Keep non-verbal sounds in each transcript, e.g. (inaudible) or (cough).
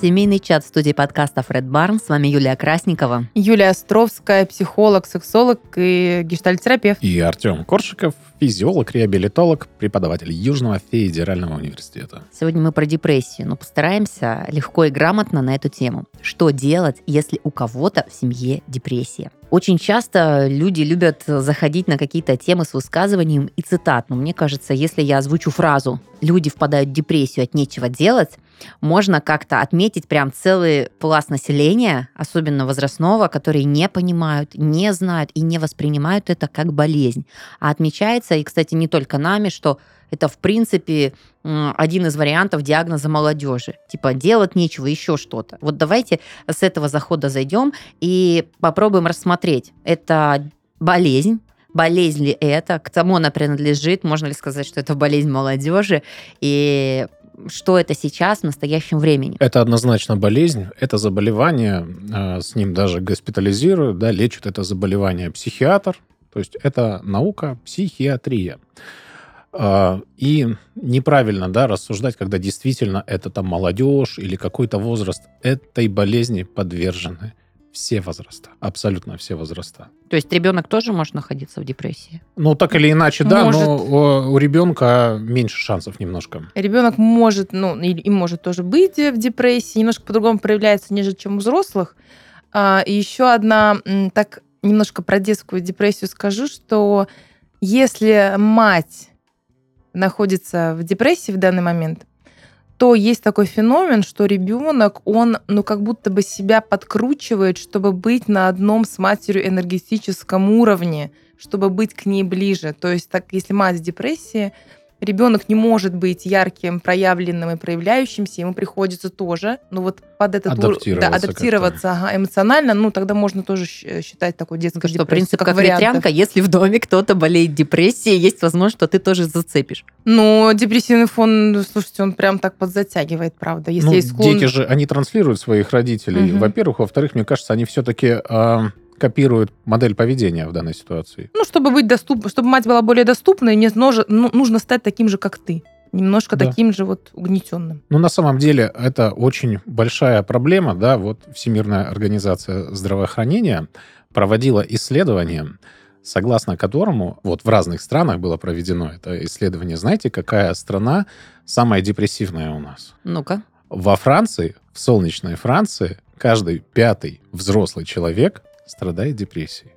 Семейный чат в студии подкаста Фред Барн. С вами Юлия Красникова. Юлия Островская, психолог, сексолог и гештальтерапевт. И Артем Коршиков, физиолог, реабилитолог, преподаватель Южного федерального университета. Сегодня мы про депрессию, но постараемся легко и грамотно на эту тему. Что делать, если у кого-то в семье депрессия? Очень часто люди любят заходить на какие-то темы с высказыванием и цитат. Но мне кажется, если я озвучу фразу «люди впадают в депрессию от нечего делать», можно как-то отметить прям целый пласт населения, особенно возрастного, которые не понимают, не знают и не воспринимают это как болезнь. А отмечается, и, кстати, не только нами, что это, в принципе, один из вариантов диагноза молодежи. Типа делать нечего, еще что-то. Вот давайте с этого захода зайдем и попробуем рассмотреть. Это болезнь, болезнь ли это, к кому она принадлежит, можно ли сказать, что это болезнь молодежи, и что это сейчас в настоящем времени. Это однозначно болезнь, это заболевание, а, с ним даже госпитализируют, да, лечат это заболевание психиатр, то есть это наука, психиатрия. А, и неправильно да, рассуждать, когда действительно это там молодежь или какой-то возраст этой болезни подвержены все возраста, абсолютно все возраста. То есть ребенок тоже может находиться в депрессии? Ну, так или иначе, да, может. но у ребенка меньше шансов немножко. Ребенок может, ну, и может тоже быть в депрессии, немножко по-другому проявляется, нежели чем у взрослых. А, и еще одна, так немножко про детскую депрессию скажу, что если мать находится в депрессии в данный момент, то есть такой феномен, что ребенок, он, ну, как будто бы себя подкручивает, чтобы быть на одном с матерью энергетическом уровне, чтобы быть к ней ближе. То есть, так, если мать в депрессии, ребенок не может быть ярким, проявленным и проявляющимся, ему приходится тоже, ну вот под этот адаптироваться, да, адаптироваться ага, эмоционально, ну тогда можно тоже считать такой детской что, принцип как, как ветрянка, если в доме кто-то болеет депрессией, есть возможность, что ты тоже зацепишь. Ну, депрессивный фон, слушайте, он прям так подзатягивает, правда. Если ну, есть склон... Дети же, они транслируют своих родителей, угу. во-первых, во-вторых, мне кажется, они все-таки... Э копируют модель поведения в данной ситуации. Ну, чтобы быть доступ, чтобы мать была более доступной, мне нужно, ну, нужно стать таким же, как ты. Немножко да. таким же вот угнетенным. Ну, на самом деле, это очень большая проблема, да, вот Всемирная организация здравоохранения проводила исследование, согласно которому вот в разных странах было проведено это исследование. Знаете, какая страна самая депрессивная у нас? Ну-ка. Во Франции, в солнечной Франции, каждый пятый взрослый человек страдает депрессией.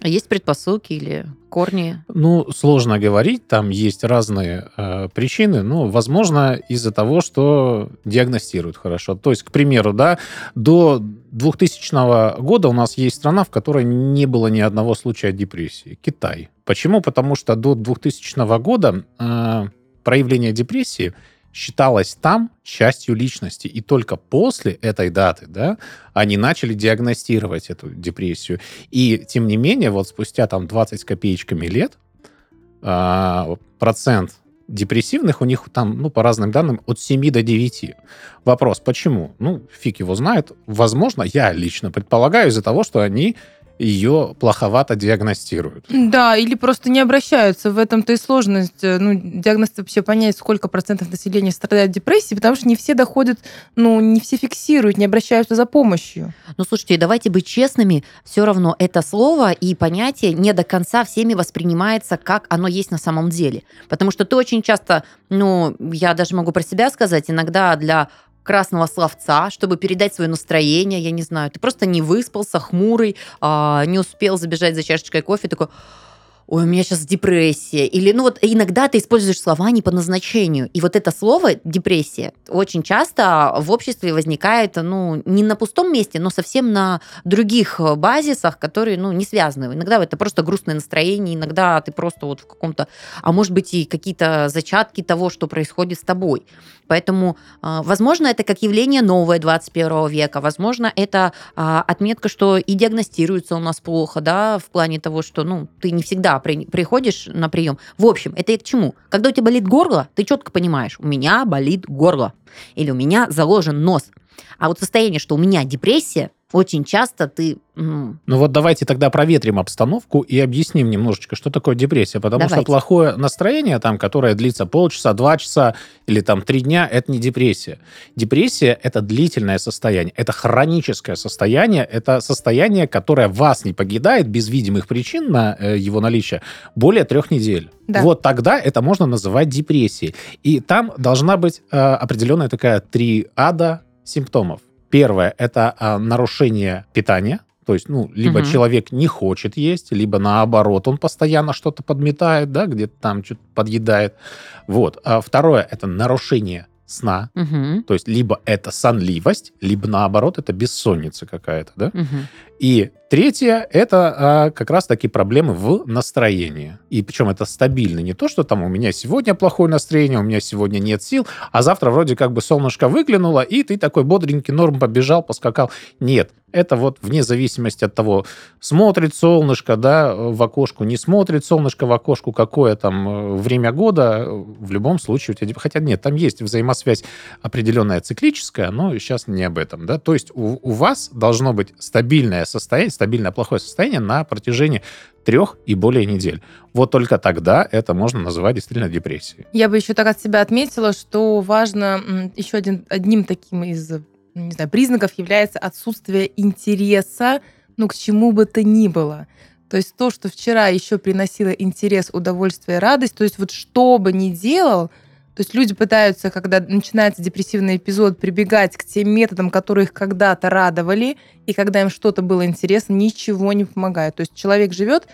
А есть предпосылки или корни? Ну, сложно говорить, там есть разные э, причины, но, возможно, из-за того, что диагностируют хорошо. То есть, к примеру, да, до 2000 года у нас есть страна, в которой не было ни одного случая депрессии. Китай. Почему? Потому что до 2000 года э, проявление депрессии считалось там частью личности. И только после этой даты, да, они начали диагностировать эту депрессию. И, тем не менее, вот спустя там 20 с копеечками лет а, процент депрессивных у них там, ну, по разным данным, от 7 до 9. Вопрос, почему? Ну, фиг его знает. Возможно, я лично предполагаю из-за того, что они ее плоховато диагностируют. Да, или просто не обращаются. В этом-то и сложность. Ну, диагноз вообще понять, сколько процентов населения страдает депрессией, потому что не все доходят, ну, не все фиксируют, не обращаются за помощью. Ну, слушайте, давайте быть честными, все равно это слово и понятие не до конца всеми воспринимается, как оно есть на самом деле. Потому что ты очень часто, ну, я даже могу про себя сказать, иногда для красного словца, чтобы передать свое настроение, я не знаю, ты просто не выспался, хмурый, а, не успел забежать за чашечкой кофе, такой, ой, у меня сейчас депрессия. Или, ну вот иногда ты используешь слова не по назначению. И вот это слово депрессия очень часто в обществе возникает, ну, не на пустом месте, но совсем на других базисах, которые, ну, не связаны. Иногда это просто грустное настроение, иногда ты просто вот в каком-то, а может быть и какие-то зачатки того, что происходит с тобой. Поэтому, а, возможно, это как явление новое 21 века, возможно, это а, отметка, что и диагностируется у нас плохо, да, в плане того, что, ну, ты не всегда при, приходишь на прием. В общем, это и к чему? Когда у тебя болит горло, ты четко понимаешь, у меня болит горло. Или у меня заложен нос. А вот состояние, что у меня депрессия, очень часто ты... Ну вот давайте тогда проветрим обстановку и объясним немножечко, что такое депрессия. Потому Давайте. что плохое настроение, там, которое длится полчаса, два часа или там три дня, это не депрессия. Депрессия – это длительное состояние, это хроническое состояние, это состояние, которое вас не покидает без видимых причин на э, его наличие более трех недель. Да. Вот тогда это можно называть депрессией. И там должна быть э, определенная такая триада симптомов. Первое – это а, нарушение питания, то есть, ну, либо Мгм. человек не хочет есть, либо наоборот, он постоянно что-то подметает, да, где-то там что-то подъедает. Вот. А второе – это нарушение сна, мгм, то есть либо это сонливость, либо наоборот, это бессонница какая-то, да. мгм. И третье – это а, как раз-таки проблемы в настроении. И причем это стабильно. Не то, что там у меня сегодня плохое настроение, у меня сегодня нет сил, а завтра вроде как бы солнышко выглянуло, и ты такой бодренький норм побежал, поскакал. Нет, это вот вне зависимости от того, смотрит солнышко да, в окошку, не смотрит солнышко в окошку, какое там э, время года, в любом случае у тебя... Хотя нет, там есть взаимосвязь определенная циклическая, но сейчас не об этом. Да? То есть у, у вас должно быть стабильное состояние, стабильное плохое состояние на протяжении трех и более недель. Вот только тогда это можно называть действительно депрессией. Я бы еще так от себя отметила, что важно еще один, одним таким из не знаю, признаков является отсутствие интереса ну, к чему бы то ни было. То есть то, что вчера еще приносило интерес, удовольствие, радость, то есть вот что бы ни делал, то есть люди пытаются, когда начинается депрессивный эпизод, прибегать к тем методам, которые их когда-то радовали, и когда им что-то было интересно, ничего не помогает. То есть человек живет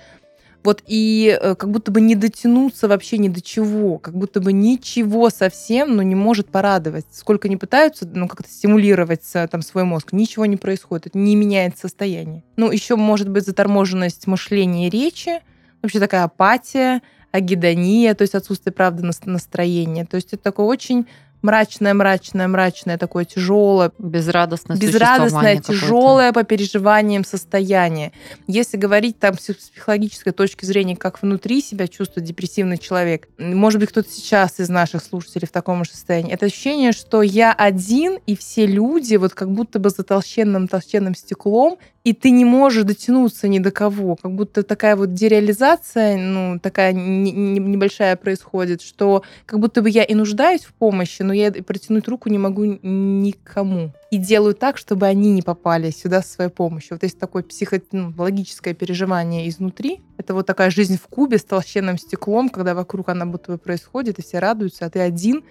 вот и э, как будто бы не дотянуться вообще ни до чего, как будто бы ничего совсем, ну, не может порадовать. Сколько не пытаются, ну, как-то стимулировать там свой мозг, ничего не происходит, это не меняет состояние. Ну, еще может быть заторможенность мышления и речи, вообще такая апатия, агидония, то есть отсутствие, правда, нас- настроения. То есть это такое очень мрачное, мрачное, мрачное, такое тяжелое, Безрадостное безрадостное, тяжелое по переживаниям состояние. Если говорить там с с психологической точки зрения, как внутри себя чувствует депрессивный человек, может быть, кто-то сейчас из наших слушателей в таком же состоянии, это ощущение, что я один, и все люди вот как будто бы за толщенным-толщенным стеклом, и ты не можешь дотянуться ни до кого. Как будто такая вот дереализация, ну, такая не- не- небольшая происходит, что как будто бы я и нуждаюсь в помощи, но я протянуть руку не могу никому. И делаю так, чтобы они не попали сюда со своей помощью. Вот есть такое психологическое переживание изнутри. Это вот такая жизнь в кубе с толщенным стеклом, когда вокруг она будто бы происходит, и все радуются, а ты один,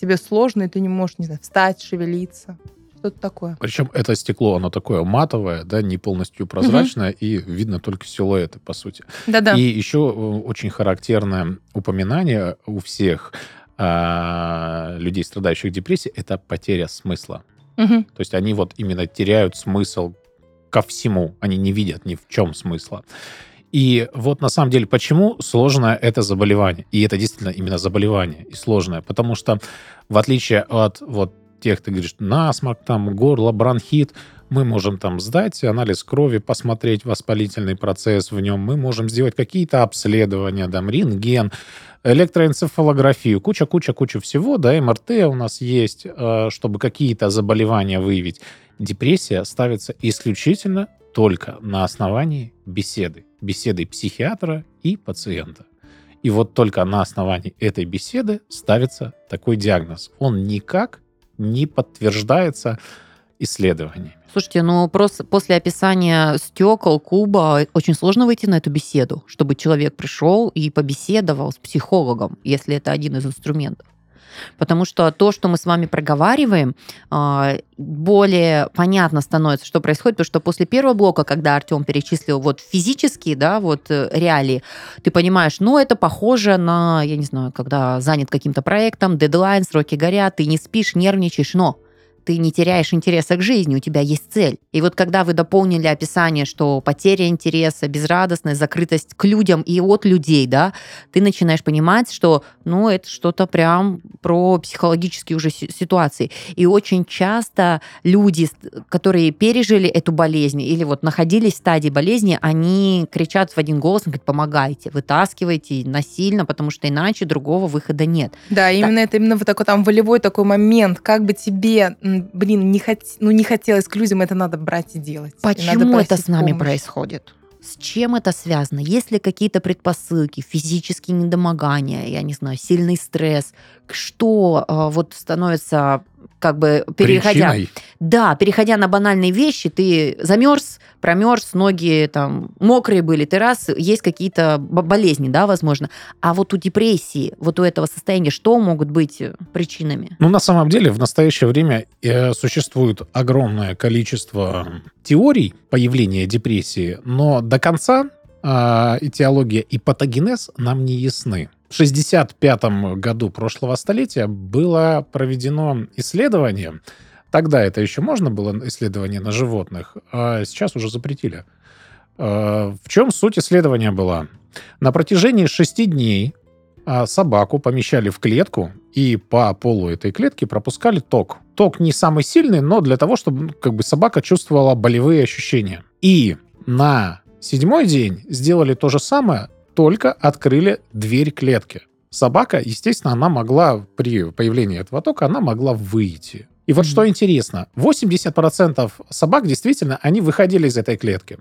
тебе сложно, и ты не можешь, не знаю, встать, шевелиться. Что-то такое. Причем это стекло, оно такое матовое, да, не полностью прозрачное, и видно только силуэты, по сути. Да-да. И еще э, очень характерное упоминание у всех а, людей, страдающих депрессией, это потеря смысла. Мгм. То есть они вот именно теряют смысл ко всему. Они не видят ни в чем смысла. И вот на самом деле, почему сложное это заболевание? И это действительно именно заболевание и сложное. Потому что в отличие от вот тех, ты говоришь, насморк, там, горло, бронхит, мы можем там сдать анализ крови, посмотреть воспалительный процесс в нем, мы можем сделать какие-то обследования, там, рентген, электроэнцефалографию, куча-куча-куча всего, да, МРТ у нас есть, э, чтобы какие-то заболевания выявить. Депрессия ставится исключительно только на основании беседы. Беседы психиатра и пациента. И вот только на основании этой беседы ставится такой диагноз. Он никак не подтверждается исследованиями. Слушайте, ну просто после описания стекол, куба, очень сложно выйти на эту беседу, чтобы человек пришел и побеседовал с психологом, если это один из инструментов. Потому что то, что мы с вами проговариваем, а, более понятно становится, что происходит, потому что после первого блока, когда Артем перечислил вот физические, да, вот э, реалии, ты понимаешь, ну, это похоже на, я не знаю, когда занят каким-то проектом, дедлайн, сроки горят, ты не спишь, нервничаешь, но ты не теряешь интереса к жизни, у тебя есть цель. И вот когда вы дополнили описание, что потеря интереса, безрадостность, закрытость к людям и от людей, да, ты начинаешь понимать, что, ну, это что-то прям про психологические уже си- ситуации. И очень часто люди, которые пережили эту болезнь или вот находились в стадии болезни, они кричат в один голос, говорят, помогайте, вытаскивайте насильно, потому что иначе другого выхода нет. Да, именно это именно вот такой там волевой такой момент, как бы тебе блин, не, хот... ну, не хотелось к людям, это надо брать и делать. И Почему это просить с нами помощи. происходит? С чем это связано? Есть ли какие-то предпосылки, физические недомогания, я не знаю, сильный стресс? Что э, вот становится как бы переходя... Причиной Да, переходя на банальные вещи, ты замерз, промерз, ноги там мокрые были, ты раз, есть какие-то болезни, да, возможно. А вот у депрессии, вот у этого состояния, что могут быть э, причинами? Ну, на самом деле, в настоящее время э, существует огромное количество теорий появления депрессии, но до конца э, этиология и патогенез нам не ясны. В 1965 году прошлого столетия было проведено исследование. Тогда это еще можно было исследование на животных, а сейчас уже запретили. Э, В чем суть исследования была? На протяжении шести дней а, собаку помещали в клетку и по полу этой клетки пропускали ток. Ток не самый сильный, но для того, чтобы ну, как бы собака чувствовала болевые ощущения. И на седьмой день сделали то же самое, только открыли дверь клетки. Собака, естественно, она могла при появлении этого тока, она могла выйти. И вот что интересно, 80% собак действительно, они выходили из этой клетки,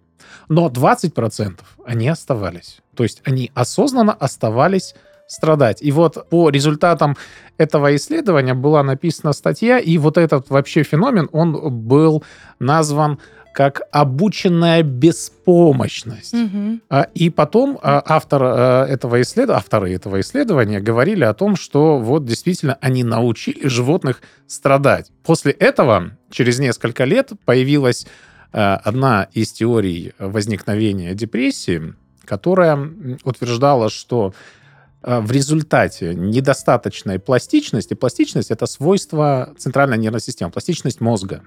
но 20% они оставались. То есть они осознанно оставались страдать. И вот по результатам этого исследования была написана статья, и вот этот вообще феномен, он был назван как обученная беспомощность. А, И потом а, автор а, этого исследования, авторы этого исследования говорили о том, что вот действительно они научили животных страдать. После этого, через несколько лет, появилась одна из теорий возникновения депрессии, которая утверждала, что в результате недостаточной пластичности, пластичность это свойство центральной нервной системы, пластичность мозга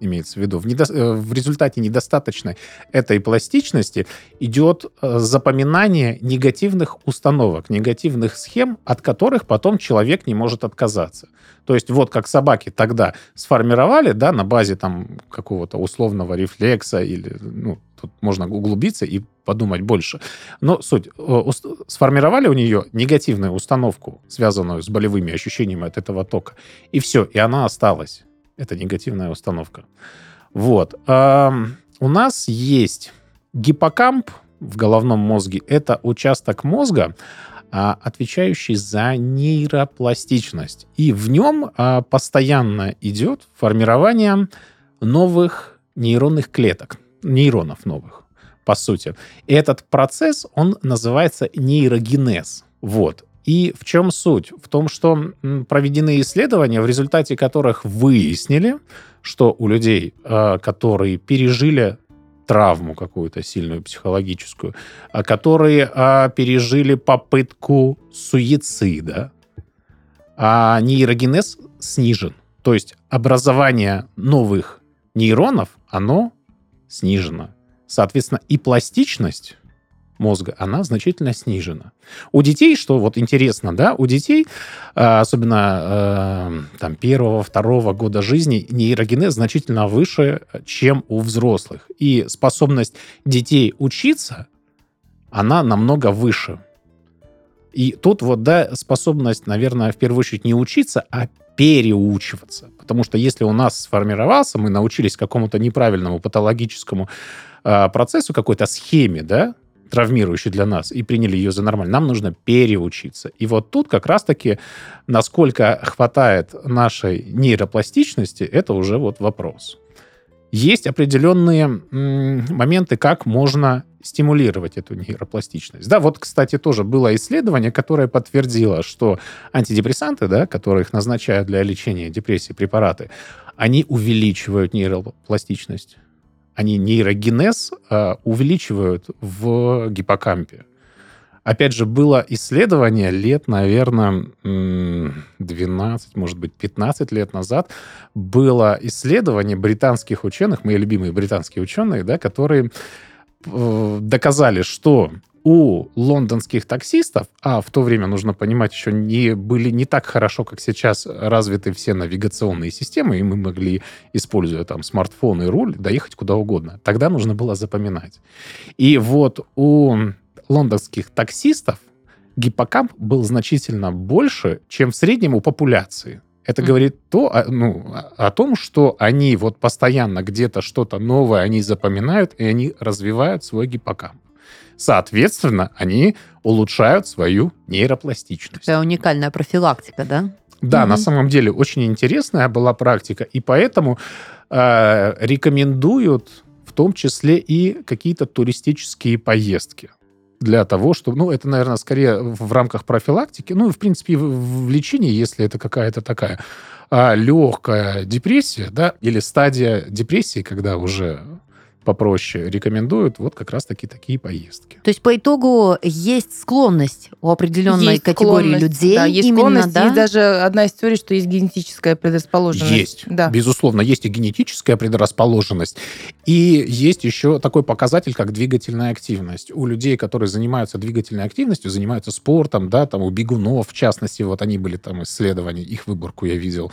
имеется в виду. В, недо- э, в результате недостаточной этой пластичности идет э, запоминание негативных установок, негативных схем, от которых потом человек не может отказаться. То есть вот как собаки тогда сформировали, да, на базе там какого-то условного рефлекса или, ну, тут можно углубиться и подумать больше. Но суть, э, сформировали у нее негативную установку, связанную с болевыми ощущениями от этого тока, и все, и она осталась. Это негативная установка. Вот. Ам, У нас есть гиппокамп в головном мозге. Это участок мозга, а, отвечающий за нейропластичность. И в нем а, постоянно идет формирование новых нейронных клеток, нейронов новых, по сути. И этот процесс, он называется нейрогенез. Вот. И в чем суть? В том, что проведены исследования, в результате которых выяснили, что у людей, э, которые пережили травму какую-то сильную психологическую, а которые а, пережили попытку суицида, а нейрогенез снижен. То есть образование новых нейронов, оно снижено. Соответственно, и пластичность мозга, она значительно снижена. У детей, что вот интересно, да, у детей, э, особенно э, там первого, второго года жизни, нейрогенез значительно выше, чем у взрослых. И способность детей учиться, она намного выше. И тут вот, да, способность, наверное, в первую очередь не учиться, а переучиваться. Потому что если у нас сформировался, мы научились какому-то неправильному патологическому э, процессу, какой-то схеме, да, травмирующей для нас, и приняли ее за нормально, нам нужно переучиться. И вот тут как раз-таки, насколько хватает нашей нейропластичности, это уже вот вопрос. Есть определенные моменты, как можно стимулировать эту нейропластичность. Да, вот, кстати, тоже было исследование, которое подтвердило, что антидепрессанты, да, которые их назначают для лечения депрессии препараты, они увеличивают нейропластичность. Они нейрогенез э, увеличивают в гиппокампе. Опять же, было исследование лет, наверное, м, 12, может быть, 15 лет назад. Было исследование британских ученых, мои любимые британские ученые, да, которые э, доказали, что у лондонских таксистов, а в то время, нужно понимать, еще не были не так хорошо, как сейчас, развиты все навигационные системы, и мы могли, используя там смартфон и руль, доехать куда угодно. Тогда нужно было запоминать. И вот у лондонских таксистов гиппокамп был значительно больше, чем в среднем у популяции. Это говорит то, о- ну, о том, что они вот постоянно где-то что-то новое они запоминают, и они развивают свой гиппокамп. Соответственно, они улучшают свою нейропластичность. Такая уникальная профилактика, да? Да, на Мгм. самом деле очень интересная была практика, и поэтому э, рекомендуют в том числе и какие-то туристические поездки для того, чтобы, ну, это, наверное, скорее в рамках профилактики, ну, и, в принципе, в, в лечении, если это какая-то такая легкая депрессия, да, или стадия депрессии, когда уже попроще рекомендуют, вот как раз-таки такие поездки. То есть по итогу есть склонность у определенной Есть категории склонность, людей Да, есть именно, склонность. да? Есть даже одна история, что есть генетическая предрасположенность. Есть, Да. безусловно, есть и генетическая предрасположенность, и есть еще такой показатель, как двигательная активность. У людей, которые занимаются двигательной активностью, занимаются спортом, да, там у бегунов, в частности, вот они были там исследования, их выборку я видел,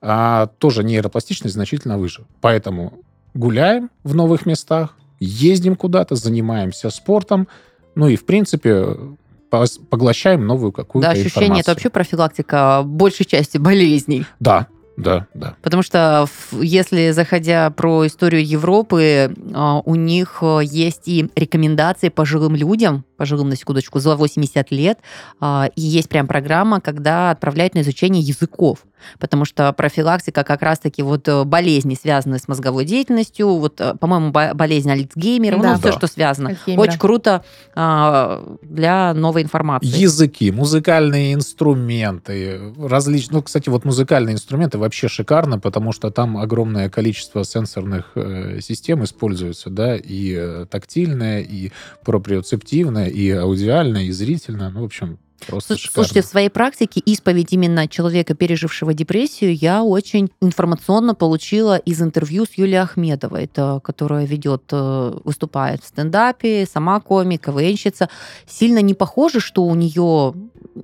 а, тоже нейропластичность значительно выше. Поэтому гуляем в новых местах, ездим куда-то, занимаемся спортом, ну и, в принципе, поглощаем новую какую-то Да, ощущение информацию. это вообще профилактика большей части болезней. Да, да, да. Потому что если, заходя про историю Европы, а, у них а, есть и рекомендации пожилым людям, пожилым на секундочку, за 80 лет, а, и есть прям программа, когда отправляют на изучение языков. Потому что профилактика как раз-таки вот э, болезни, связанные с мозговой деятельностью, вот, э, по-моему, бо- болезнь Альцгеймера, Да. ну, все, Да. что связано. Альцгеймера. Очень круто а, для новой информации. Языки, музыкальные инструменты, различные. Ну, кстати, вот музыкальные инструменты вообще шикарно, потому что там огромное количество сенсорных э, систем используется, да, и тактильное, и проприоцептивное, и аудиальное, и зрительное. Ну, в общем, просто Слуш- шикарно. Слушайте, в своей практике исповедь именно человека, пережившего депрессию, я очень информационно получила из интервью с Юлией Ахмедовой, это, которая ведет, э, выступает в стендапе, сама комик, КВНщица. Сильно не похоже, что у нее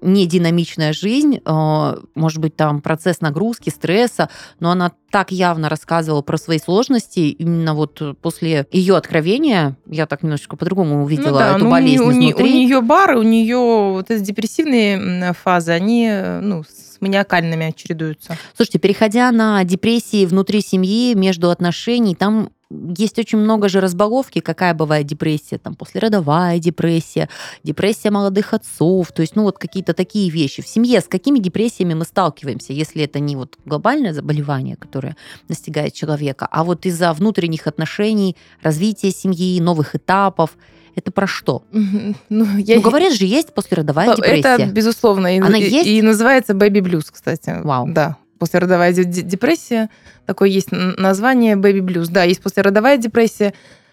не динамичная жизнь, э, может быть, там процесс нагрузки, стресса, но она так явно рассказывала про свои сложности. Именно вот после ее откровения, я так немножечко по-другому увидела Ну да, эту ну, болезнь у, изнутри. у нее бары, у нее вот эти депрессивные фазы, они ну, с маниакальными чередуются. Слушайте, переходя на депрессии внутри семьи, между отношений, там есть очень много же разбаловки, какая бывает депрессия, там послеродовая депрессия, депрессия молодых отцов, то есть, ну вот какие-то такие вещи. В семье с какими депрессиями мы сталкиваемся, если это не вот глобальное заболевание, которое настигает человека, а вот из-за внутренних отношений, развития семьи, новых этапов, это про что? Ну, я... Ну, говорят же, есть послеродовая Это, депрессия. безусловно. И, Она и- есть? и называется baby blues, кстати. Вау. Да. Послеродовая де- де- депрессия. Такое есть название baby blues. Да, есть послеродовая депрессия,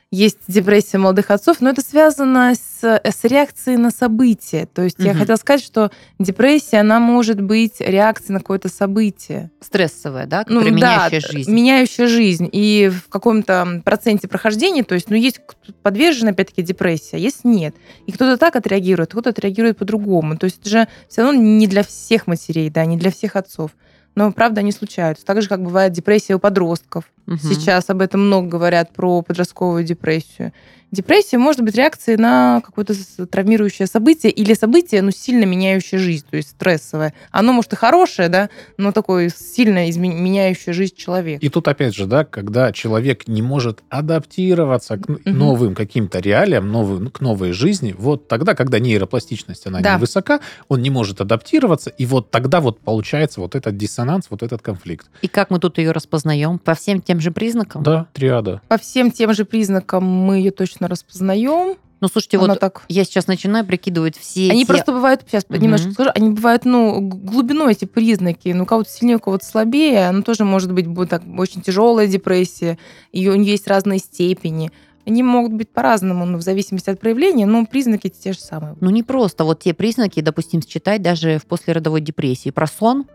есть депрессия молодых отцов, но это связано с, с реакцией на события. То есть я Мгм. хотела сказать, что депрессия, она может быть реакцией на какое-то событие. Стрессовая, да, Ну, которая да, меняющая жизнь. меняющая жизнь. И в каком-то проценте прохождения, то есть, ну, есть кто подвержен, опять-таки, депрессии, а есть нет. И кто-то так отреагирует, кто-то отреагирует по-другому. То есть это же все равно не для всех матерей, да, не для всех отцов. Но, правда, они случаются. Так же, как бывает депрессия у подростков. Мгм. Сейчас об этом много говорят, про подростковую депрессию. Депрессия может быть реакцией на какое-то травмирующее событие или событие, ну, сильно меняющее жизнь, то есть стрессовое. Оно, может, и хорошее, да, но такое сильно изме- меняющее жизнь человека. И тут опять же, да, когда человек не может адаптироваться к новым каким-то реалиям, новым, к новой жизни, вот тогда, когда нейропластичность, она Да. невысока, он не может адаптироваться, и вот тогда вот получается вот этот диссонанс, вот этот конфликт. И как мы тут ее распознаем? По всем тем же признакам? Да, триада. По всем тем же признакам мы ее точно распознаем. Ну, слушайте, Она вот так... я сейчас начинаю прикидывать все Они те- просто бывают, сейчас Мгм. немножко скажу, они бывают, ну, глубиной эти признаки. Ну, у кого-то сильнее, у кого-то слабее. Оно тоже может быть будет так, очень тяжелая депрессия. И у нее есть разные степени. Они могут быть по-разному, ну, в зависимости от проявления, но признаки те же самые. Ну, не просто вот те признаки, допустим, считать даже в послеродовой депрессии. Про сон,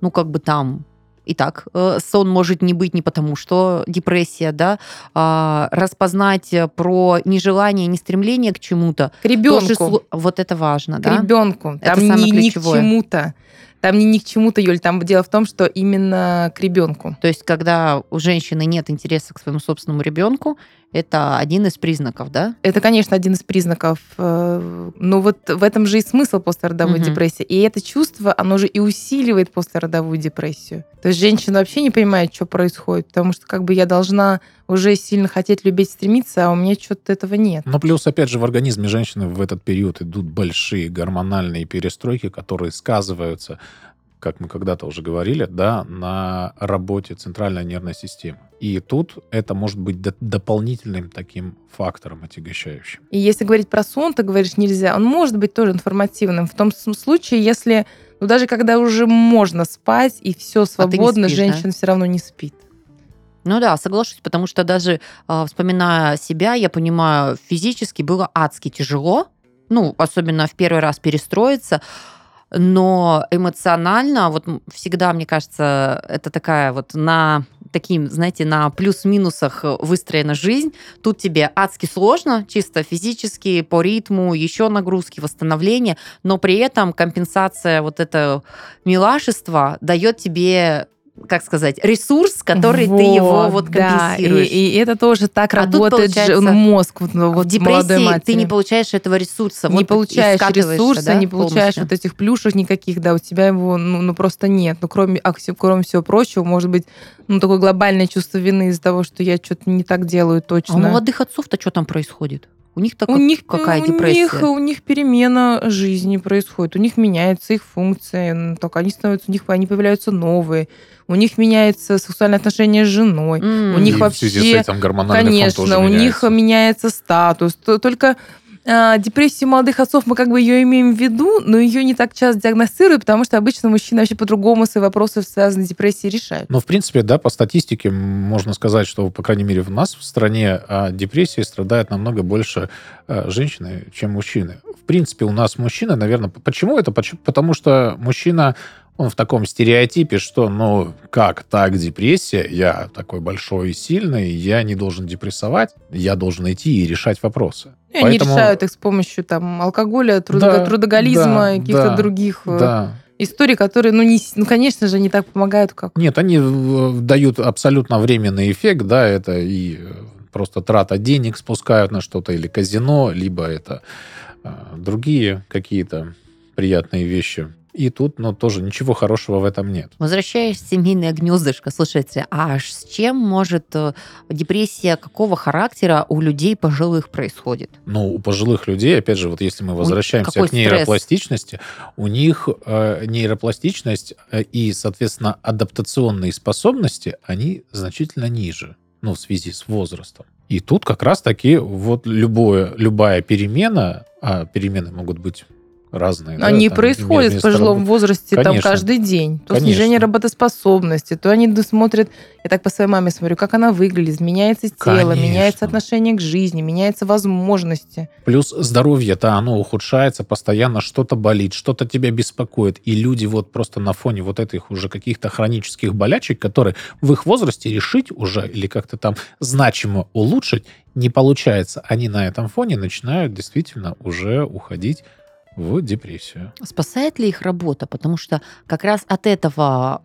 ну, как бы там и так э, сон может не быть не потому, что депрессия, да, а, распознать про нежелание, не стремление к чему-то. К ребенку. тоже Вот это важно, К да? ребенку. Это Там самое не, не к чему-то. Там не, не к чему-то, Юль. Там дело в том, что именно к ребенку. То есть, когда у женщины нет интереса к своему собственному ребенку, это один из признаков, да? Это, конечно, один из признаков. э, Но вот в этом же и смысл послеродовой Мгм. депрессии. И это чувство, оно же и усиливает послеродовую депрессию. То есть женщина вообще не понимает, что происходит, потому что как бы я должна уже сильно хотеть, любить, стремиться, а у меня что-то этого нет. Но плюс, опять же, в организме женщины в этот период идут большие гормональные перестройки, которые сказываются, как мы когда-то уже говорили, да, на работе центральной нервной системы. И тут это может быть до- дополнительным таким фактором отягощающим. И если говорить про сон, ты говоришь, нельзя. Он может быть тоже информативным. В том случае, если, ну даже когда уже можно спать и все А свободно, спишь, да? женщина все равно не спит. Ну да, соглашусь, потому что даже а, вспоминая себя, я понимаю, физически было адски тяжело, ну, особенно в первый раз перестроиться, но эмоционально, вот всегда, мне кажется, это такая вот на таким, знаете, на плюс-минусах выстроена жизнь. Тут тебе адски сложно, чисто физически, по ритму, еще нагрузки, восстановление, но при этом компенсация вот это милашества дает тебе как сказать, ресурс, который ты его вот да, компенсируешь. И, и это тоже так А тут работает же получается, мозг вот, ну, вот в депрессии ты не получаешь этого ресурса. не вот, получаешь ресурса, да, не получаешь полностью. вот этих плюшек никаких, да, у тебя его ну, ну, просто нет. Ну, кроме, а, кроме всего прочего, может быть, ну, такое глобальное чувство вины из-за того, что я что-то не так делаю А точно. у молодых отцов-то что там происходит? У них-то у как- них, какая у депрессия? Них, у них перемена жизни происходит, у них меняется их функция, только они становятся, у них они появляются новые, у них меняется сексуальное отношение с женой, М. у них И в связи с вообще, этим гормональный фон конечно, тоже у них меняется. меняется статус. То- Только депрессию молодых отцов мы как бы ее имеем в виду, но ее не так часто диагностируют, потому что обычно мужчины вообще по-другому свои вопросы, связанные с депрессией, решают. Но, в принципе, да, по статистике можно сказать, что, по крайней мере, в нас в стране от депрессии страдает намного больше э, женщины, чем мужчины. В принципе, у нас мужчина, наверное... Почему это? Потому что мужчина, он в таком стереотипе, что, ну, как так депрессия? Я такой большой и сильный, я не должен депрессовать, я должен идти и решать вопросы. И они Поэтому- решают их с помощью там, алкоголя, трудо- Да, трудоголизма, да, каких-то да, других э, Да. историй, которые, ну, не, ну, конечно же, не так помогают, как... Нет, они э, дают абсолютно временный эффект, да, это и э, просто трата денег спускают на что-то, или казино, либо это другие какие-то приятные вещи. И тут, ну, тоже ничего хорошего в этом нет. Возвращаясь в семейное гнездышко, слушайте, а с чем может э, депрессия какого характера у людей пожилых происходит? Но у пожилых людей, опять же, вот если мы возвращаемся какой к нейропластичности, у них э, нейропластичность э, и, соответственно, адаптационные способности, они значительно ниже, ну, в связи с возрастом. И тут как раз-таки вот любое, любая перемена, а перемены могут быть разные. да, Они там, происходят в пожилом возрасте там Конечно. каждый день. То Конечно. снижение работоспособности, то они смотрят, я так по своей маме смотрю, как она выглядит, меняется тело, Конечно. меняется отношение к жизни, меняются возможности. Плюс здоровье-то, оно ухудшается, постоянно что-то болит, что-то тебя беспокоит. И люди вот просто на фоне вот этих уже каких-то хронических болячек, которые в их возрасте решить уже или как-то там значимо улучшить не получается. Они на этом фоне начинают действительно уже уходить в депрессию. Спасает ли их работа? Потому что как раз от этого,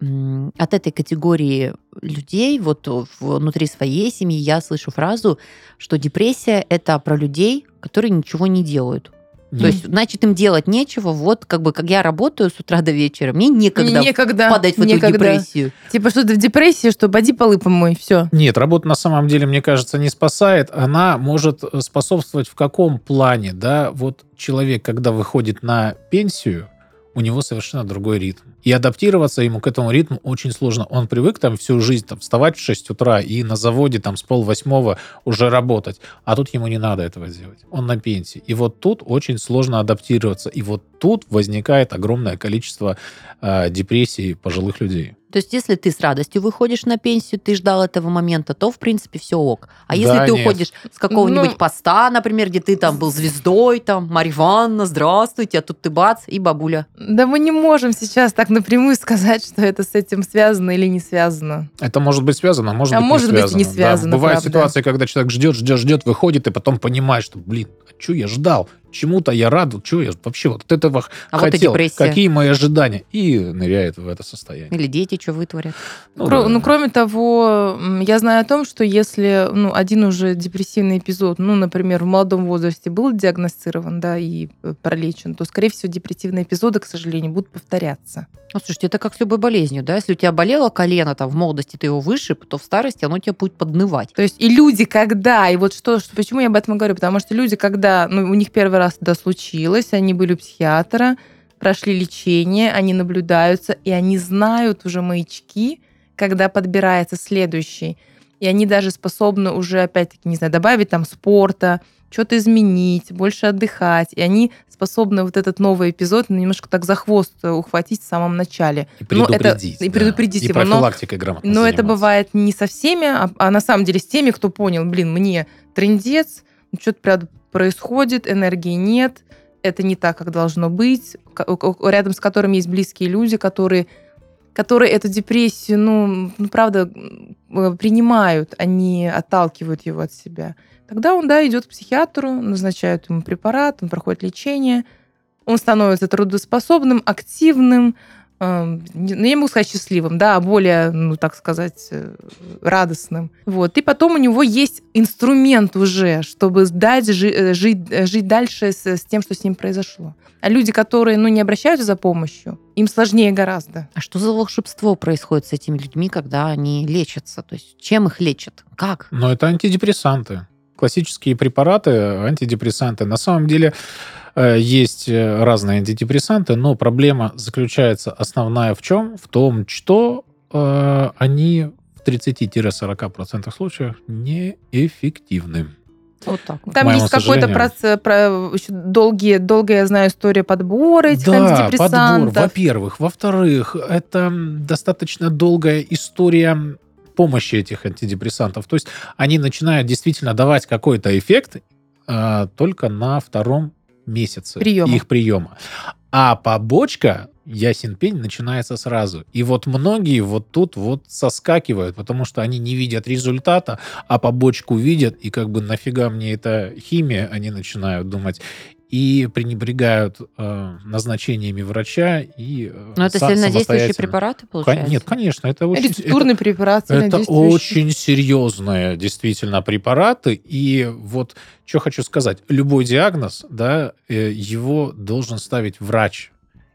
от этой категории людей, вот внутри своей семьи я слышу фразу, что депрессия это про людей, которые ничего не делают. То Нет. есть, значит, им делать нечего. Вот, как бы, как я работаю с утра до вечера, мне некогда некогда, впадать в эту некогда. депрессию. Типа, что ты в депрессии, что поди полы помой, все. Нет, работа на самом деле, мне кажется, не спасает. Она может э, способствовать в каком плане, да? Вот человек, когда выходит на пенсию, у него совершенно другой ритм. И адаптироваться ему к этому ритму очень сложно. Он привык там всю жизнь там, вставать в 6 утра и на заводе там с полвосьмого уже работать. А тут ему не надо этого делать. Он на пенсии. И вот тут очень сложно адаптироваться. И вот тут возникает огромное количество э, депрессий пожилых людей. То есть, если ты с радостью выходишь на пенсию, ты ждал этого момента, то, в принципе, все ок. А Да, если ты нет. уходишь с какого-нибудь Ну- поста, например, где ты там был звездой, там, Марья Ивановна, здравствуйте, а тут ты бац, и бабуля. Да мы не можем сейчас так напрямую сказать, что это с этим связано или не связано. Это может быть связано, может А быть может не быть и не связано. Да, связано, Бывают правда. ситуации, когда человек ждет, ждет, ждет, выходит, и потом понимает, что, блин, а что я ждал? Чему-то я рад, что я вообще вот от этого А вот хотел, депрессия. какие мои ожидания, и ныряет в это состояние. Или дети что вытворят. Ну, Кро- да. Ну, кроме того, я знаю о том, что если ну, один уже депрессивный эпизод, ну, например, в молодом возрасте был диагностирован, да, и э, пролечен, то, скорее всего, депрессивные эпизоды, к сожалению, будут повторяться. Ну, слушайте, это как с любой болезнью, да? Если у тебя болело колено, там, в молодости ты его вышиб, то в старости оно тебя будет поднывать. То есть и люди, когда, и вот что, что- почему я об этом говорю, потому что люди, когда, ну, у них первый раз это случилось, они были у психиатра, прошли лечение, они наблюдаются, и они знают уже маячки, когда подбирается следующий. И они даже способны уже, опять-таки, не знаю, добавить там спорта, что-то изменить, больше отдыхать. И они способны вот этот новый эпизод немножко так за хвост ухватить в самом начале. И Ну, это- предупредить. и да. предупредить И его, профилактикой грамотно Но это заниматься. бывает не со всеми, а, а на самом деле с теми, кто понял, блин, мне трендец, что-то происходит, энергии нет, это не так, как должно быть, рядом с которым есть близкие люди, которые, которые эту депрессию, ну, ну, правда, э, принимают, они отталкивают его от себя. Тогда он, да, идет к психиатру, назначают ему препарат, он проходит лечение, он становится трудоспособным, активным, ну, я не могу сказать счастливым, да, а более, ну, так сказать, э, радостным. Вот. И потом у него есть инструмент уже, чтобы дать жи- э, жить, э, жить дальше с, с тем, что с ним произошло. А люди, которые, ну, не обращаются за помощью, им сложнее гораздо. А что за волшебство происходит с этими людьми, когда они лечатся? То есть чем их лечат? Как? Но это антидепрессанты. Классические препараты, антидепрессанты. На самом деле э, есть э, разные антидепрессанты, но проблема заключается основная в чем? В том, что э, они в 30-40% случаев неэффективны. Вот так вот. Там есть какой-то проц- про, еще долгие, долгая, я знаю, история подбора этих Да, антидепрессантов. подбор, во-первых. Во-вторых, это достаточно долгая история помощи этих антидепрессантов. То есть они начинают действительно давать какой-то эффект а, только на втором месяце Приема. их приема. А побочка, ясен пень, начинается сразу. И вот многие вот тут вот соскакивают, потому что они не видят результата, а побочку видят, и как бы нафига мне эта химия, они начинают думать. И пренебрегают э, назначениями врача и э, Но это са- сильнодействующие препараты, Кон- получается? Нет, конечно, это очень... это- Рецептурный препарат, это очень серьезные действительно препараты. И вот что хочу сказать. Любой диагноз, да, э, его должен ставить врач.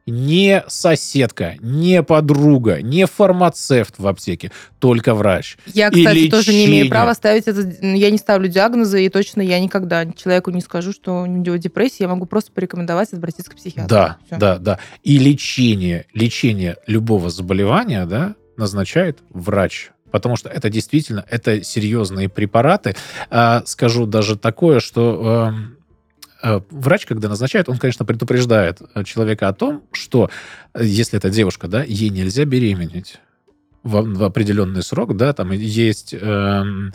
Не соседка, не подруга, не фармацевт в аптеке, только врач. Я, И кстати, тоже не имею права ставить это. Я не ставлю диагнозы, и точно я никогда человеку не скажу, что у него депрессия. Я могу просто порекомендовать обратиться к психиатру. Да, Всё. да, да. И лечение, лечение любого заболевания, да, назначает врач. Потому что это действительно, это серьезные препараты. А, скажу даже такое, что эм, врач, когда назначает, он, конечно, предупреждает э, человека о том, что э, если это девушка, да, ей нельзя беременеть в, в определенный срок, да, там есть эм,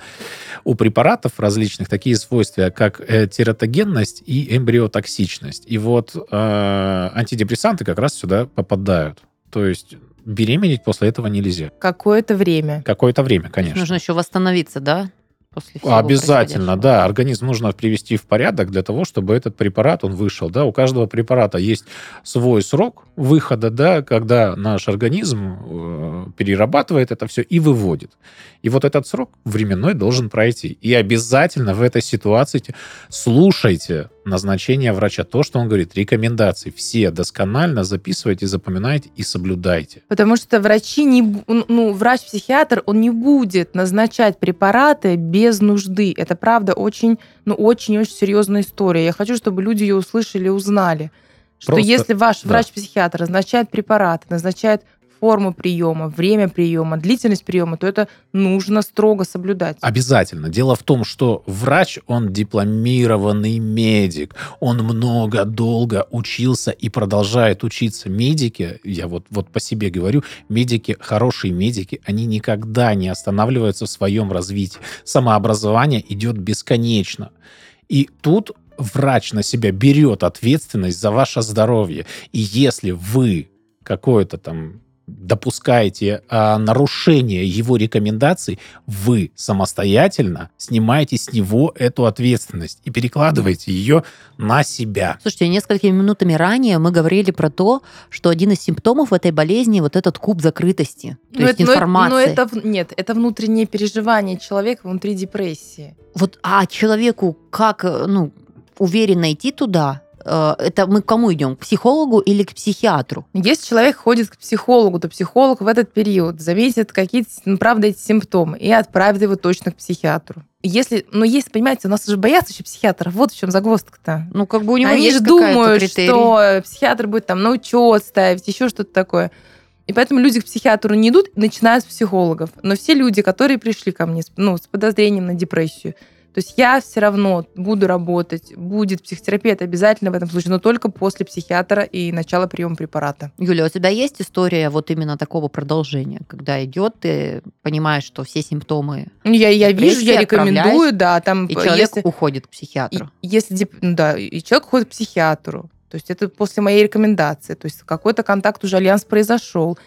у препаратов различных такие свойства, как э, тератогенность и эмбриотоксичность. И вот э, антидепрессанты как раз сюда попадают. То есть беременеть после этого нельзя. Какое-то время. Какое-то время, конечно. Нужно еще восстановиться, да? После всего Обязательно, да. Организм нужно привести в порядок для того, чтобы этот препарат, он вышел. Да, у каждого препарата есть свой срок выхода, да, когда наш организм э, перерабатывает это все и выводит. И вот этот срок временной должен пройти. И обязательно в этой ситуации те- слушайте назначение врача, то, что он говорит, рекомендации. Все досконально записывайте, запоминайте и соблюдайте. Потому что врачи не... бу- Ну, врач-психиатр, он не будет назначать препараты без нужды. Это, правда, очень, ну, очень-очень серьезная история. Я хочу, чтобы люди ее услышали и узнали. Что Просто- если ваш да. врач-психиатр назначает препараты, назначает форму приема, время приема, длительность приема, то это нужно строго соблюдать. Обязательно. Дело в том, что врач, он дипломированный медик. Он много, долго учился и продолжает учиться. Медики, я вот, вот по себе говорю, медики, хорошие медики, они никогда не останавливаются в своем развитии. Самообразование идет бесконечно. И тут врач на себя берет ответственность за ваше здоровье. И если вы какое-то там допускаете а, нарушение его рекомендаций, вы самостоятельно снимаете с него эту ответственность и перекладываете ее на себя. Слушайте, несколькими минутами ранее мы говорили про то, что один из симптомов этой болезни вот этот куб закрытости, то Но есть это, но это- информации. Но это, в- нет, это внутреннее переживание человека внутри депрессии. Вот, а человеку как, э, ну, уверенно идти туда? Э, Это мы к кому идем? К психологу или к психиатру? Если человек ходит к психологу, то психолог в этот период заметит какие-то, ну, правда, эти симптомы и отправит его точно к психиатру. Если, ну, если, понимаете, у нас же боятся еще психиатров. Вот в чем загвоздка-то. Ну, как бы у него Они есть же думают, критерий. что психиатр будет там на учет ставить, еще что-то такое. И поэтому люди к психиатру не идут, начинают с психологов. Но все люди, которые пришли ко мне ну, с подозрением на депрессию, то есть я все равно буду работать, будет психотерапевт обязательно в этом случае, но только после психиатра и начала приема препарата. Юля, у тебя есть история вот именно такого продолжения, когда идет, ты понимаешь, что все симптомы, Я, я вижу, я рекомендую, да, там, и человек если, уходит к и- психиатру? если деп- ну да, и человек ходит к психиатру, то есть это после моей рекомендации, то есть какой-то контакт уже альянс произошел,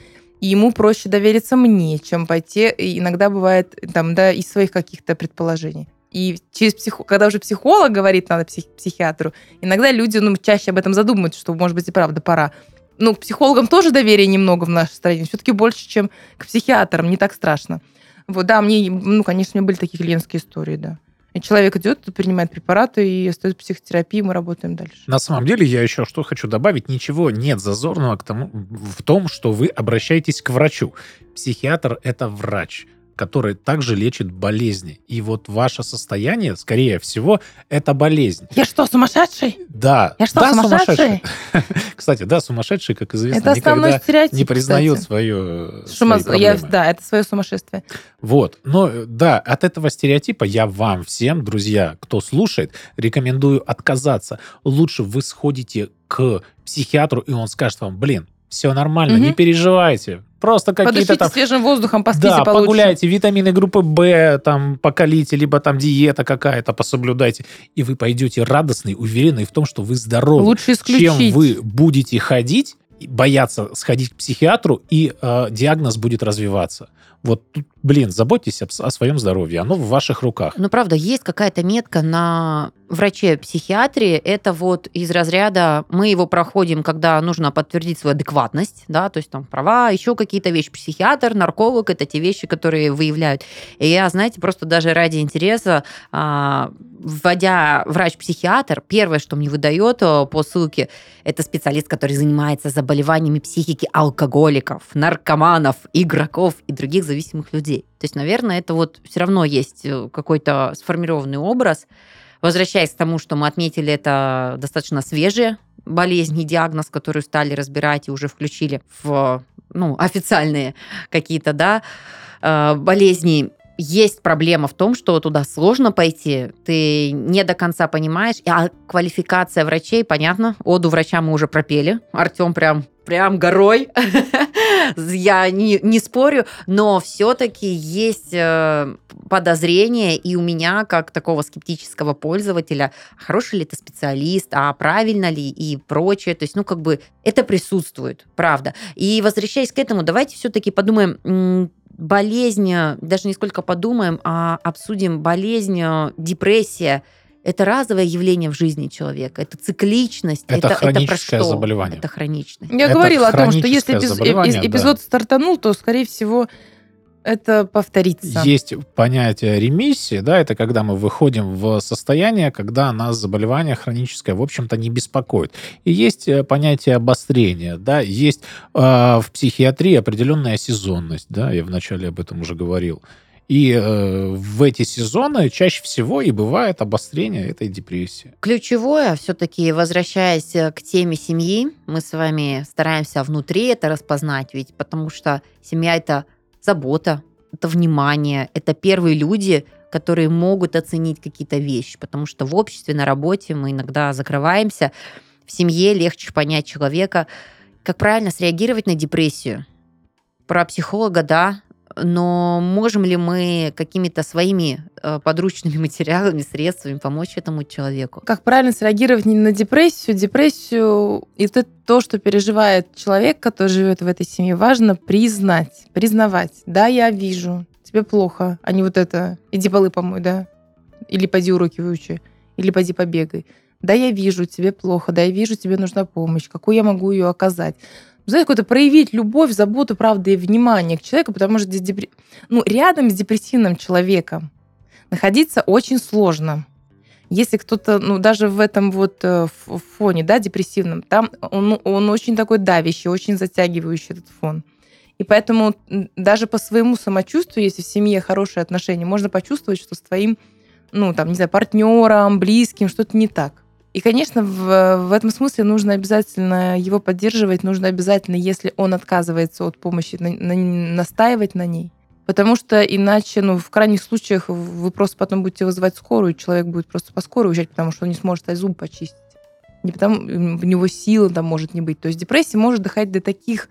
и ему проще довериться мне, чем пойти, и иногда бывает, там, да, из своих каких-то предположений. И через психо... когда уже психолог говорит, надо псих... психиатру, иногда люди ну, чаще об этом задумываются, что, может быть, и правда пора. Ну, к психологам тоже доверия немного в нашей стране, все-таки больше, чем к психиатрам, не так страшно. Вот, да, мне, ну, конечно, у меня были такие клиентские истории, да. И человек идет, принимает препараты и остается психотерапии, мы работаем дальше. На самом деле, я еще что хочу добавить, ничего нет зазорного к тому, в том, что вы обращаетесь к врачу. Психиатр – это врач, который также лечит болезни. И вот ваше состояние, скорее всего, это болезнь. Я что, сумасшедший? Да, Я что, да, сумасшедший? (laughs) Кстати, да, сумасшедший, как известно, Это никогда не признает кстати. свое, Шума- я- да, это свое сумасшествие. Вот. Но да, от этого стереотипа я вам всем, друзья, кто слушает, рекомендую отказаться. Лучше вы сходите к психиатру, и он скажет вам, блин, все нормально, Мгм. не переживайте. Просто какие-то там... свежим воздухом, поспите Да, получше. погуляйте, витамины группы В там покалите, либо там диета какая-то пособлюдайте. И вы пойдете радостный, уверенный в том, что вы здоровы. Лучше исключить. Чем вы будете ходить, бояться сходить к психиатру, и э, диагноз будет развиваться. Вот тут, блин, заботьтесь об- о, своем здоровье, оно в ваших руках. Ну, правда, есть какая-то метка на враче-психиатре. Это вот из разряда мы его проходим, когда нужно подтвердить свою адекватность, да, то есть там права, еще какие-то вещи. Психиатр, нарколог – это те вещи, которые выявляют. И я, знаете, просто даже ради интереса, а, вводя врач-психиатр, первое, что мне выдает э, по ссылке, это специалист, который занимается заболеваниями психики алкоголиков, наркоманов, игроков и других зависимых людей. То есть, наверное, это вот все равно есть э, какой-то сформированный образ. Возвращаясь к тому, что мы отметили, это достаточно свежая болезнь и диагноз, который стали разбирать и уже включили в ну, официальные какие-то да, э, болезни. Есть проблема в том, что туда сложно пойти, ты не до конца понимаешь, а квалификация врачей, понятно, оду врача мы уже пропели, Артем прям, прям горой, (laughs) я не, не спорю, но все-таки есть э, подозрение и у меня, как такого скептического пользователя, хороший ли это специалист, а правильно ли и прочее. То есть, ну, как бы это присутствует, правда. И возвращаясь к этому, давайте все-таки подумаем, болезнь, даже не сколько подумаем, а обсудим болезнь, депрессия. Это разовое явление в жизни человека, это цикличность, Это это, про хроническое что? заболевание. Это хроничность. Я Это говорила о том, что если эпизод стартанул, то, скорее всего, это повторится. Есть понятие ремиссии, да, это когда мы выходим в состояние, когда нас заболевание хроническое, в общем-то, не беспокоит. И есть э, понятие обострения, да, есть э, в психиатрии определенная сезонность, да, я вначале об этом уже говорил. И э, в эти сезоны чаще всего и бывает обострение этой депрессии. Ключевое, все-таки возвращаясь э, к теме семьи, мы с вами стараемся внутри это распознать, ведь потому что семья это забота, это внимание, это первые люди, которые могут оценить какие-то вещи, потому что в обществе, на работе мы иногда закрываемся, в семье легче понять человека, как правильно среагировать на депрессию. Про психолога, да, но можем ли мы какими-то своими э, подручными (laughs) материалами, средствами помочь этому человеку? Как правильно среагировать на депрессию? Депрессию это то, что переживает человек, который живет в этой семье, важно признать, признавать. Да, я вижу, тебе плохо, а не вот это, иди полы помой, да, или пойди уроки выучи, или пойди побегай. Да, я вижу, тебе плохо, да, я вижу, тебе нужна помощь, какую я могу ее оказать знаете, какое-то проявить любовь, заботу, правда, и внимание к человеку, потому что депр... ну, рядом с депрессивным человеком находиться очень сложно. Если кто-то, ну, даже в этом вот э, фоне, да, депрессивном, там он, он очень такой давящий, очень затягивающий этот фон. И поэтому даже по своему самочувствию, если в семье хорошие отношения, можно почувствовать, что с твоим, ну, там, не знаю, партнером, близким что-то не так. И, конечно, в, в этом смысле нужно обязательно его поддерживать, нужно обязательно, если он отказывается от помощи, на, на, настаивать на ней. Потому что иначе, ну, в крайних случаях вы просто потом будете вызывать скорую, человек будет просто по скорой уезжать, потому что он не сможет зуб почистить. Не потому, в него силы там может не быть. То есть депрессия может доходить до таких,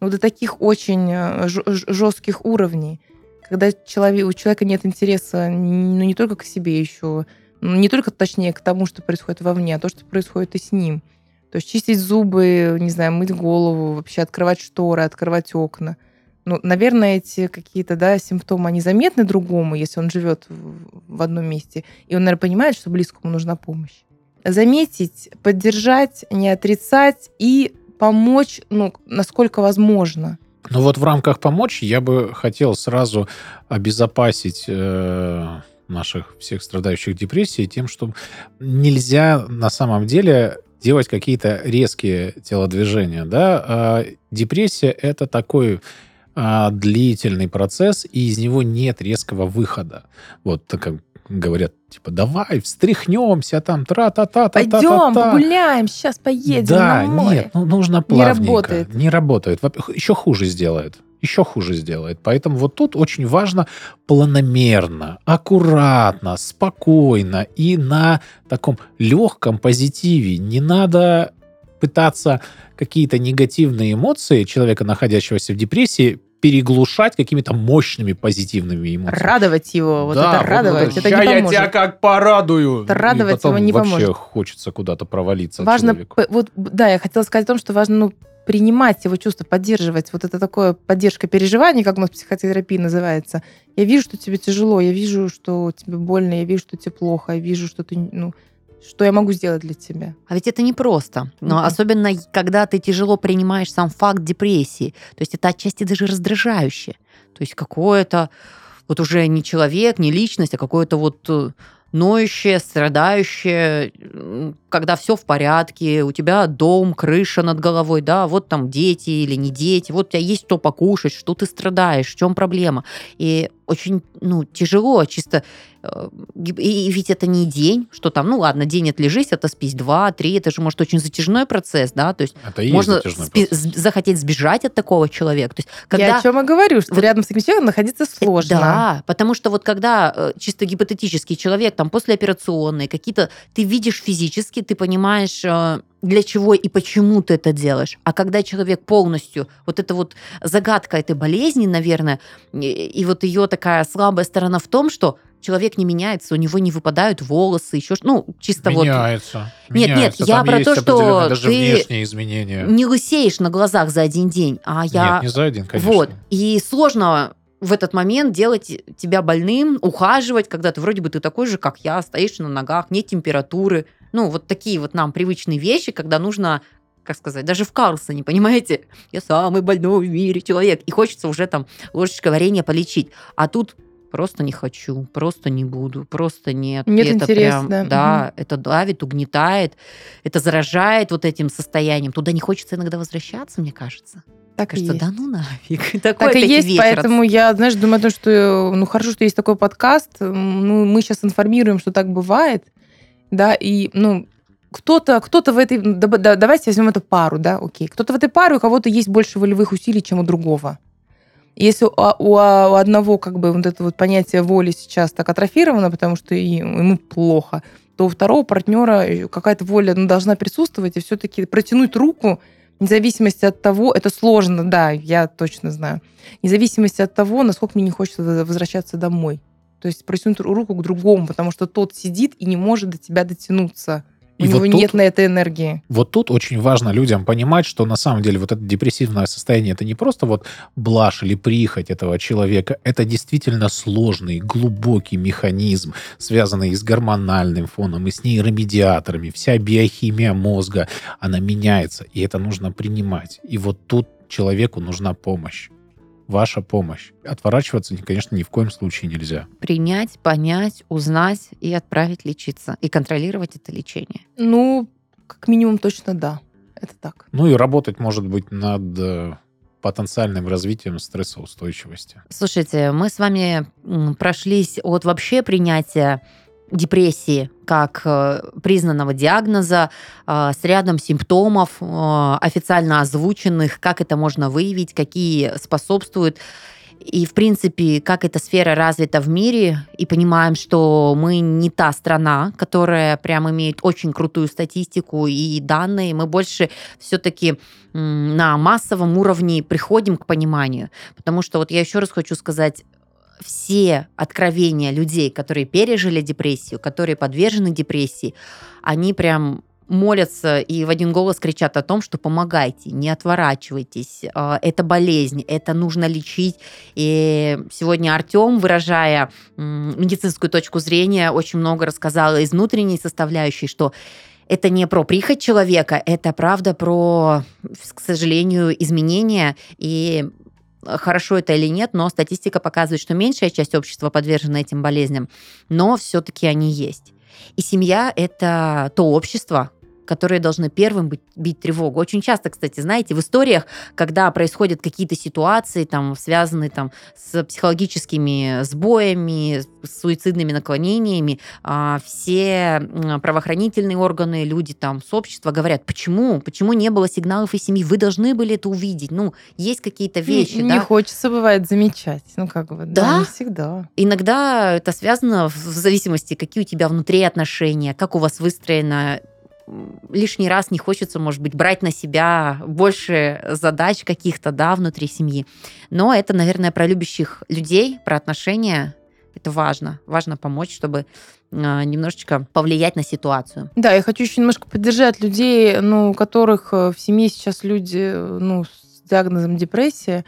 ну, до таких очень э, жестких уровней, когда человек, у человека нет интереса ну, не только к себе еще, не только, точнее, к тому, что происходит вовне, а то, что происходит и с ним. То есть чистить зубы, не знаю, мыть голову, вообще открывать шторы, открывать окна. Ну, наверное, эти какие-то да, симптомы, они заметны другому, если он живет в одном месте. И он, наверное, понимает, что близкому нужна помощь. Заметить, поддержать, не отрицать и помочь, ну, насколько возможно. Ну вот в рамках помочь я бы хотел сразу обезопасить э, наших всех страдающих депрессией тем, что нельзя на самом деле делать какие-то резкие телодвижения. Да? А депрессия — это такой а, длительный процесс, и из него нет резкого выхода. Вот как говорят, типа, давай, встряхнемся там, тра-та-та-та-та. Пойдем, погуляем, сейчас поедем да, на море. нет, ну, нужно плавненько. Не работает. Не работает. Еще хуже сделает еще хуже сделает. Поэтому вот тут очень важно планомерно, аккуратно, спокойно и на таком легком позитиве. Не надо пытаться какие-то негативные эмоции человека, находящегося в депрессии, переглушать какими-то мощными позитивными эмоциями. Радовать его, вот да, это радовать, вот, это не поможет. я тебя как порадую. Это радовать его не вообще поможет. хочется куда-то провалиться Важно, человеку. вот, да, я хотела сказать о том, что важно ну, принимать его чувства, поддерживать. Вот это такое поддержка переживаний, как у нас в психотерапии называется. Я вижу, что тебе тяжело, я вижу, что тебе больно, я вижу, что тебе плохо, я вижу, что ты, ну, что я могу сделать для тебя. А ведь это непросто. Но mm-hmm. особенно, когда ты тяжело принимаешь сам факт депрессии. То есть это отчасти даже раздражающе. То есть какое-то вот уже не человек, не личность, а какое-то вот э, ноющее, страдающее, когда все в порядке, у тебя дом, крыша над головой, да, вот там дети или не дети, вот у тебя есть что покушать, что ты страдаешь, в чем проблема. И очень ну, тяжело, чисто и ведь это не день, что там, ну ладно, день отлежись, это спись два, три, это же может очень затяжной процесс, да, то есть это можно спи- захотеть сбежать от такого человека. То есть, когда... Я о чем и говорю, что вот, рядом с таким человеком находиться сложно. Да, потому что вот когда э, чисто гипотетический человек там после операционной какие-то, ты видишь физически, ты понимаешь э, для чего и почему ты это делаешь. А когда человек полностью, вот это вот загадка этой болезни, наверное, и, и вот ее такая слабая сторона в том, что человек не меняется, у него не выпадают волосы, еще ну чисто меняется, вот. Нет, меняется. нет, я Там про то, что даже ты внешние изменения. не лысеешь на глазах за один день, а я. Нет, не за один, конечно. Вот и сложно в этот момент делать тебя больным, ухаживать, когда ты вроде бы ты такой же, как я, стоишь на ногах, нет температуры, ну, вот такие вот нам привычные вещи, когда нужно как сказать, даже в Карлсоне, понимаете? Я самый больной в мире человек. И хочется уже там ложечкой варенья полечить. А тут просто не хочу, просто не буду, просто нет. Нет это интереса, прям, да. Да, угу. это давит, угнетает, это заражает вот этим состоянием. Туда не хочется иногда возвращаться, мне кажется. Так и есть. да ну нафиг. (laughs) Такой так и есть, вечер. поэтому я, знаешь, думаю о том, что ну хорошо, что есть такой подкаст. Ну, мы сейчас информируем, что так бывает да, и, ну, кто-то, кто-то в этой, да, давайте возьмем эту пару, да, окей, кто-то в этой паре, у кого-то есть больше волевых усилий, чем у другого. Если у, у, у одного как бы вот это вот понятие воли сейчас так атрофировано, потому что ему плохо, то у второго партнера какая-то воля ну, должна присутствовать и все-таки протянуть руку, Независимости от того, это сложно, да, я точно знаю. Независимости от того, насколько мне не хочется возвращаться домой. То есть протянуть руку к другому, потому что тот сидит и не может до тебя дотянуться. У и него вот тут, нет на это энергии. Вот тут очень важно людям понимать, что на самом деле вот это депрессивное состояние это не просто вот блажь или прихоть этого человека, это действительно сложный, глубокий механизм, связанный и с гормональным фоном, и с нейромедиаторами. Вся биохимия мозга, она меняется, и это нужно принимать. И вот тут человеку нужна помощь ваша помощь. Отворачиваться, конечно, ни в коем случае нельзя. Принять, понять, узнать и отправить лечиться. И контролировать это лечение. Ну, как минимум точно да. Это так. Ну и работать, может быть, над э, потенциальным развитием стрессоустойчивости. Слушайте, мы с вами прошлись от вообще принятия депрессии как э, признанного диагноза э, с рядом симптомов э, официально озвученных, как это можно выявить, какие способствуют и, в принципе, как эта сфера развита в мире, и понимаем, что мы не та страна, которая прям имеет очень крутую статистику и данные, мы больше все-таки на массовом уровне приходим к пониманию. Потому что вот я еще раз хочу сказать, все откровения людей, которые пережили депрессию, которые подвержены депрессии, они прям молятся и в один голос кричат о том, что помогайте, не отворачивайтесь, а, это болезнь, это нужно лечить. И сегодня Артем, выражая медицинскую точку зрения, очень много рассказал из внутренней составляющей, что это не про прихоть человека, это правда про, к сожалению, изменения и хорошо это или нет, но статистика показывает, что меньшая часть общества подвержена этим болезням, но все-таки они есть. И семья – это то общество, которые должны первым быть, бить тревогу. Очень часто, кстати, знаете, в историях, когда происходят какие-то ситуации, там, связанные там, с психологическими сбоями, с суицидными наклонениями, а, все правоохранительные органы, люди там, с общества говорят, почему? Почему не было сигналов из семьи? Вы должны были это увидеть. Ну, есть какие-то вещи, не, да? Не хочется, бывает, замечать. Ну, как бы, да, да? не всегда. Иногда это связано в зависимости, какие у тебя внутри отношения, как у вас выстроена лишний раз не хочется, может быть, брать на себя больше задач каких-то, да, внутри семьи. Но это, наверное, про любящих людей, про отношения. Это важно. Важно помочь, чтобы а, немножечко повлиять на ситуацию. Да, я хочу еще немножко поддержать людей, ну, у которых э, в семье сейчас люди, ну, с диагнозом депрессия.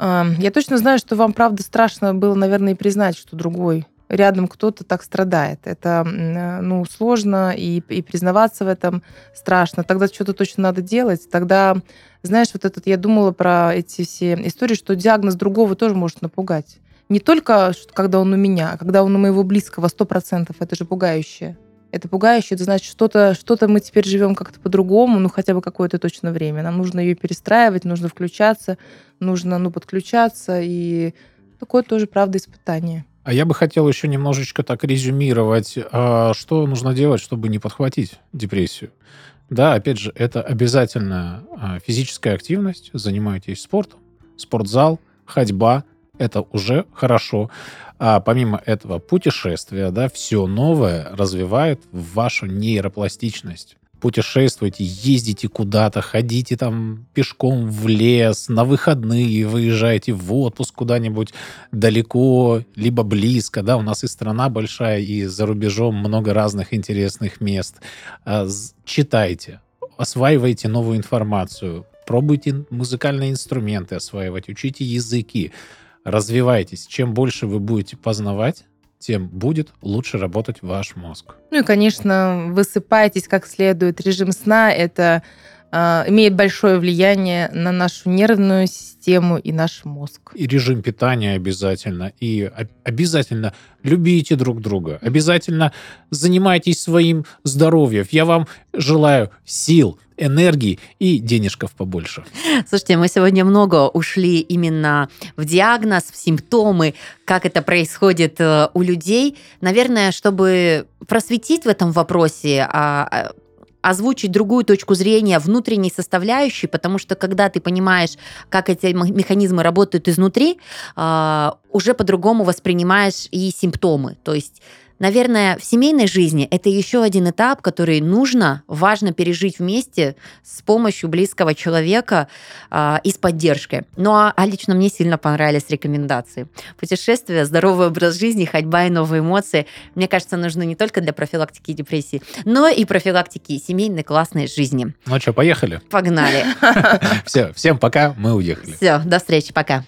Я точно знаю, что вам, правда, страшно было, наверное, и признать, что другой рядом кто-то так страдает. Это э, ну, сложно, и, и признаваться в этом страшно. Тогда что-то точно надо делать. Тогда, знаешь, вот этот, я думала про эти все истории, что диагноз другого тоже может напугать. Не только, когда он у меня, а когда он у моего близкого, сто процентов. Это же пугающе. Это пугающе, это значит, что-то что мы теперь живем как-то по-другому, ну хотя бы какое-то точно время. Нам нужно ее перестраивать, нужно включаться, нужно ну, подключаться, и такое тоже, правда, испытание. А я бы хотел еще немножечко так резюмировать, а, что нужно делать, чтобы не подхватить депрессию. Да, опять же, это обязательно а, физическая активность, занимайтесь спортом, спортзал, ходьба, это уже хорошо. А помимо этого, путешествия, да, все новое развивает вашу нейропластичность путешествуете, ездите куда-то, ходите там пешком в лес, на выходные выезжаете в отпуск куда-нибудь далеко, либо близко, да, у нас и страна большая, и за рубежом много разных интересных мест. А, читайте, осваивайте новую информацию, пробуйте музыкальные инструменты осваивать, учите языки, развивайтесь. Чем больше вы будете познавать, тем будет лучше работать ваш мозг. Ну и, конечно, высыпайтесь как следует. Режим сна – это имеет большое влияние на нашу нервную систему и наш мозг. И режим питания обязательно. И обязательно любите друг друга. Обязательно занимайтесь своим здоровьем. Я вам желаю сил, энергии и денежков побольше. Слушайте, мы сегодня много ушли именно в диагноз, в симптомы, как это происходит э, у людей. Наверное, чтобы просветить в этом вопросе, а, а, озвучить другую точку зрения внутренней составляющей, потому что когда ты понимаешь, как эти механизмы работают изнутри, а, уже по-другому воспринимаешь и симптомы. То есть наверное, в семейной жизни это еще один этап, который нужно, важно пережить вместе с помощью близкого человека а, и с поддержкой. Ну а, а лично мне сильно понравились рекомендации. Путешествия, здоровый образ жизни, ходьба и новые эмоции, мне кажется, нужны не только для профилактики депрессии, но и профилактики семейной классной жизни. Ну что, поехали? Погнали. (laughs) Все, всем пока, мы уехали. Все, до встречи, пока.